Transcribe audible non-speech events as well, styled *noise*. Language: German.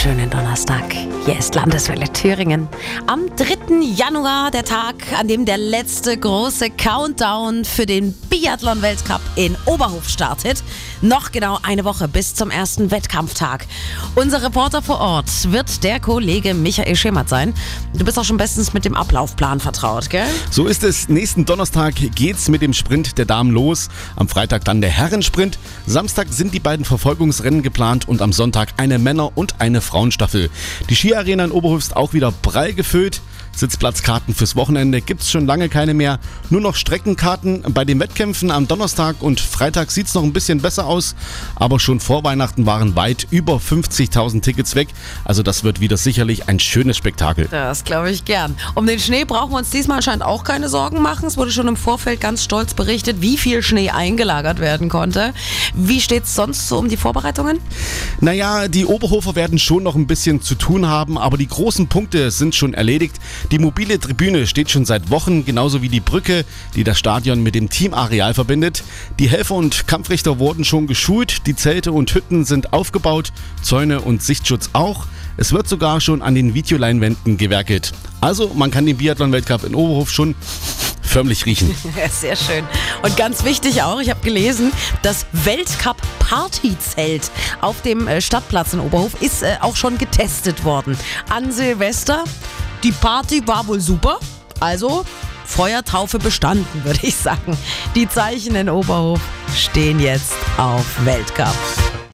schönen Donnerstag. Hier ist Landeswelle Thüringen. Am 3. Januar, der Tag, an dem der letzte große Countdown für den Biathlon-Weltcup in Oberhof startet. Noch genau eine Woche bis zum ersten Wettkampftag. Unser Reporter vor Ort wird der Kollege Michael Schemert sein. Du bist auch schon bestens mit dem Ablaufplan vertraut, gell? So ist es. Nächsten Donnerstag geht's mit dem Sprint der Damen los. Am Freitag dann der Herrensprint. Samstag sind die beiden Verfolgungsrennen geplant und am Sonntag eine Männer- und eine Frauenstaffel. Die Skiarena in Oberhof ist auch wieder prall gefüllt. Sitzplatzkarten fürs Wochenende gibt's schon lange keine mehr. Nur noch Streckenkarten. Bei den Wettkämpfen am Donnerstag und Freitag sieht's noch ein bisschen besser aus. Aber schon vor Weihnachten waren weit über 50.000 Tickets weg. Also das wird wieder sicherlich ein schönes Spektakel. Das glaube ich gern. Um den Schnee brauchen wir uns diesmal anscheinend auch keine Sorgen machen. Es wurde schon im Vorfeld ganz stolz berichtet, wie viel Schnee eingelagert werden konnte. Wie steht's sonst so um die Vorbereitungen? Naja, die Oberhofer werden schon noch ein bisschen zu tun haben, aber die großen Punkte sind schon erledigt. Die mobile Tribüne steht schon seit Wochen, genauso wie die Brücke, die das Stadion mit dem Teamareal verbindet. Die Helfer und Kampfrichter wurden schon geschult, die Zelte und Hütten sind aufgebaut, Zäune und Sichtschutz auch. Es wird sogar schon an den Videoleinwänden gewerkelt. Also man kann den Biathlon-Weltcup in Oberhof schon förmlich riechen. *laughs* Sehr schön. Und ganz wichtig auch, ich habe gelesen, das Weltcup-Partyzelt auf dem äh, Stadtplatz in Oberhof ist äh, auch schon getestet worden. An Silvester, die Party war wohl super. Also Feuertaufe bestanden, *laughs* würde ich sagen. Die Zeichen in Oberhof stehen jetzt auf Weltcup.